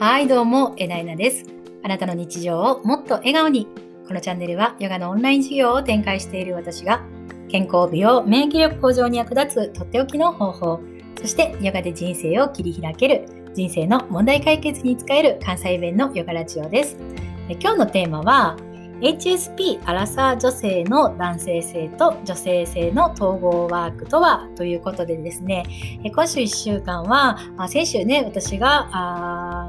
はい、どうも、えなえなです。あなたの日常をもっと笑顔に。このチャンネルはヨガのオンライン授業を展開している私が、健康、美容、免疫力向上に役立つとっておきの方法、そしてヨガで人生を切り開ける、人生の問題解決に使える関西弁のヨガラジオです。え今日のテーマは、HSP アラサー女性の男性性と女性性の統合ワークとはということでですね、今週1週間は、先週ね、私が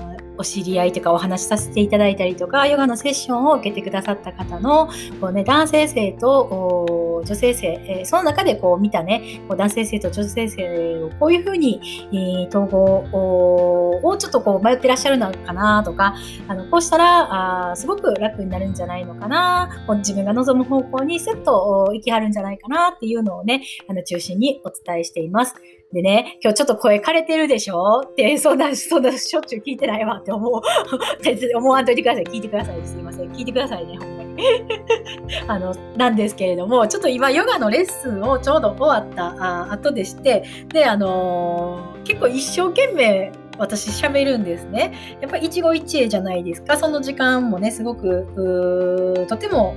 お知り合いとかお話しさせていただいたりとか、ヨガのセッションを受けてくださった方のこう、ね、男性性と女性性、えー、その中でこう見たね、こう男性性と女性性をこういうふうに、えー、統合をちょっとこう迷ってらっしゃるのかなとか、あのこうしたらあすごく楽になるんじゃないのかな、こう自分が望む方向にスッと行きはるんじゃないかなっていうのをね、あの中心にお伝えしています。でね、今日ちょっと声枯れてるでしょ？って、そんな、そんなしょっちゅう聞いてないわって思う。思わんといてください。聞いてください。すいません。聞いてくださいね、あの、なんですけれども、ちょっと今、ヨガのレッスンをちょうど終わったあ後でして、で、あのー、結構一生懸命、私喋るんですね。やっぱ一期一会じゃないですか。その時間もね、すごく、とても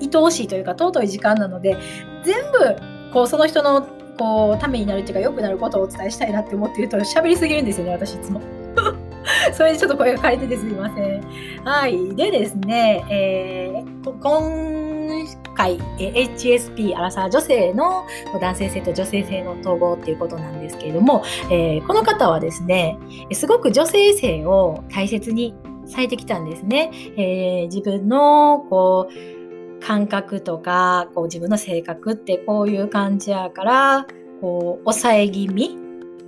愛おしいというか尊い時間なので、全部、こう、その人のこうためになるっていうか良くなることをお伝えしたいなって思ってると喋りすぎるんですよね私いつも。それでちょっと声が枯れててすいません。はい。でですね、えー、今回、HSP アラサー女性の男性性と女性性の統合っていうことなんですけれども、えー、この方はですね、すごく女性性を大切にされてきたんですね。えー、自分のこう感覚とかこう自分の性格ってこういう感じやからこう抑え気味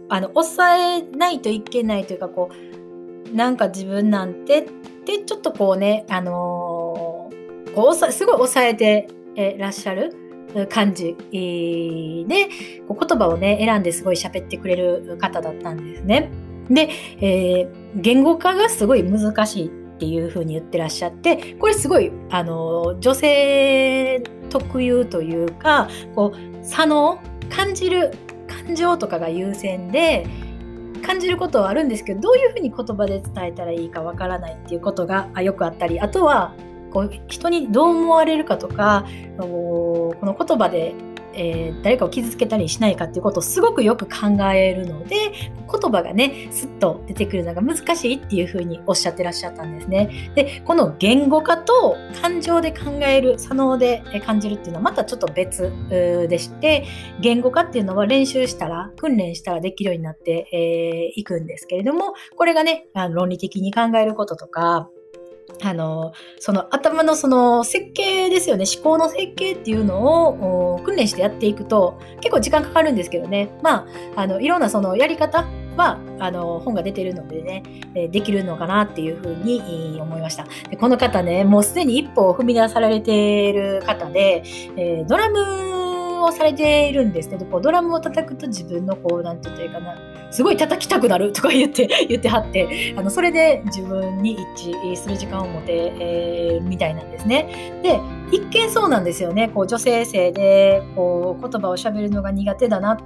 あの抑えないといけないというかこうなんか自分なんてってちょっとこうねあのー、こうすごい抑えてえらっしゃる感じでこう言葉をね選んですごい喋ってくれる方だったんですね。で、えー、言語化がすごい難しいっていうふうに言ってらっしゃってこれすごいあの女性特有というかこう左脳感じる感情とかが優先で感じることはあるんですけどどういうふうに言葉で伝えたらいいかわからないっていうことがよくあったりあとはこう人にどう思われるかとかこの言葉でえー、誰かを傷つけたりしないかっていうことをすごくよく考えるので言葉がねスッと出てくるのが難しいっていうふうにおっしゃってらっしゃったんですね。でこの言語化と感情で考える左脳で感じるっていうのはまたちょっと別でして言語化っていうのは練習したら訓練したらできるようになってい、えー、くんですけれどもこれがね論理的に考えることとかあの、その頭のその設計ですよね、思考の設計っていうのを訓練してやっていくと結構時間かかるんですけどね、まあ、あのいろんなそのやり方はあの本が出てるのでね、できるのかなっていうふうに思いました。でこの方ね、もうすでに一歩を踏み出されている方で、えー、ドラムをされているんですけど、こうドラムを叩くと自分のこう、なんて言ったらいいかな、すごい叩きたくなるとか言って、言ってはって、あの、それで自分に一致する時間を持て、えー、みたいなんですね。で、一見そうなんですよね。こう、女性性で、こう、言葉を喋るのが苦手だな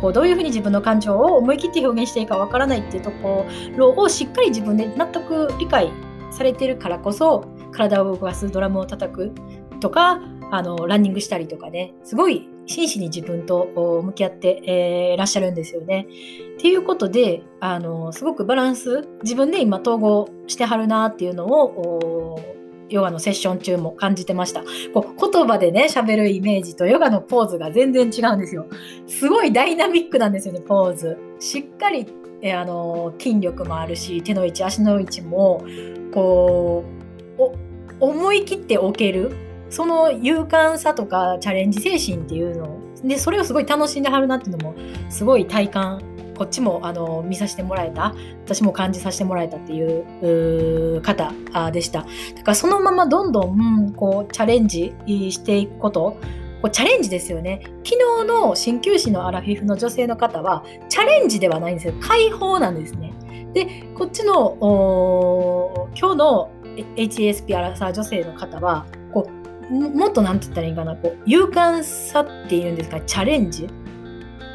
こうどういうふうに自分の感情を思い切って表現していいかわからないっていうところをしっかり自分で納得理解されてるからこそ体を動かすドラムを叩くとかあの、ランニングしたりとかね、すごい真摯に自分と向き合って、えー、らっしゃるんですよね。っていうことで、あの、すごくバランス、自分で今統合してはるなっていうのを、ヨガのセッション中も感じてました。こう言葉でね、喋るイメージとヨガのポーズが全然違うんですよ。すごいダイナミックなんですよね、ポーズ。しっかり、えあの筋力もあるし、手の位置、足の位置も、こう、思い切って置ける。その勇敢さとかチャレンジ精神っていうのでそれをすごい楽しんではるなっていうのもすごい体感。こっちもあの見させてもらえた。私も感じさせてもらえたっていう方でした。だからそのままどんどんこうチャレンジしていくこと。こうチャレンジですよね。昨日の鍼灸師のアラフィフの女性の方はチャレンジではないんですよ。解放なんですね。でこっちの今日の HSP アラサー女性の方はこうもっと何て言ったらいいかなこう勇敢さっていうんですかチャレンジ？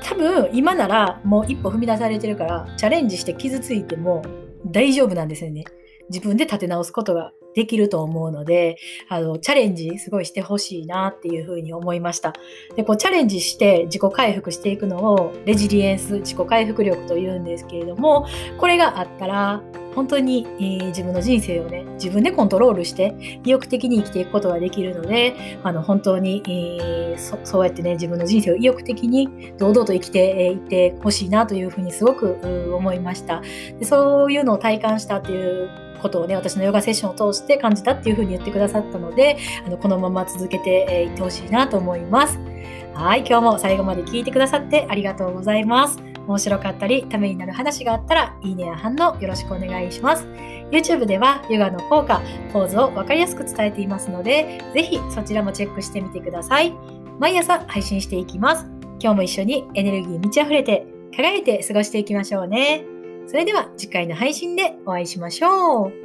多分今ならもう一歩踏み出されてるからチャレンジして傷ついても大丈夫なんですよね。自分で立て直すことができると思うので、あの、チャレンジすごいしてほしいなっていうふうに思いました。で、こうチャレンジして自己回復していくのをレジリエンス、自己回復力と言うんですけれども、これがあったら、本当に、えー、自分の人生をね、自分でコントロールして意欲的に生きていくことができるので、あの、本当に、えー、そそうやってね、自分の人生を意欲的に堂々と生きていってほしいなというふうにすごく思いました。でそういうのを体感したっていうことをね、私のヨガセッションを通して感じたっていうふうに言ってくださったので、あのこのまま続けていってほしいなと思います。はい、今日も最後まで聞いてくださってありがとうございます。面白かったり、ためになる話があったら、いいねや反応よろしくお願いします。YouTube ではヨガの効果、ポーズをわかりやすく伝えていますので、ぜひそちらもチェックしてみてください。毎朝配信していきます。今日も一緒にエネルギー満ち溢れて、輝いて過ごしていきましょうね。それでは次回の配信でお会いしましょう。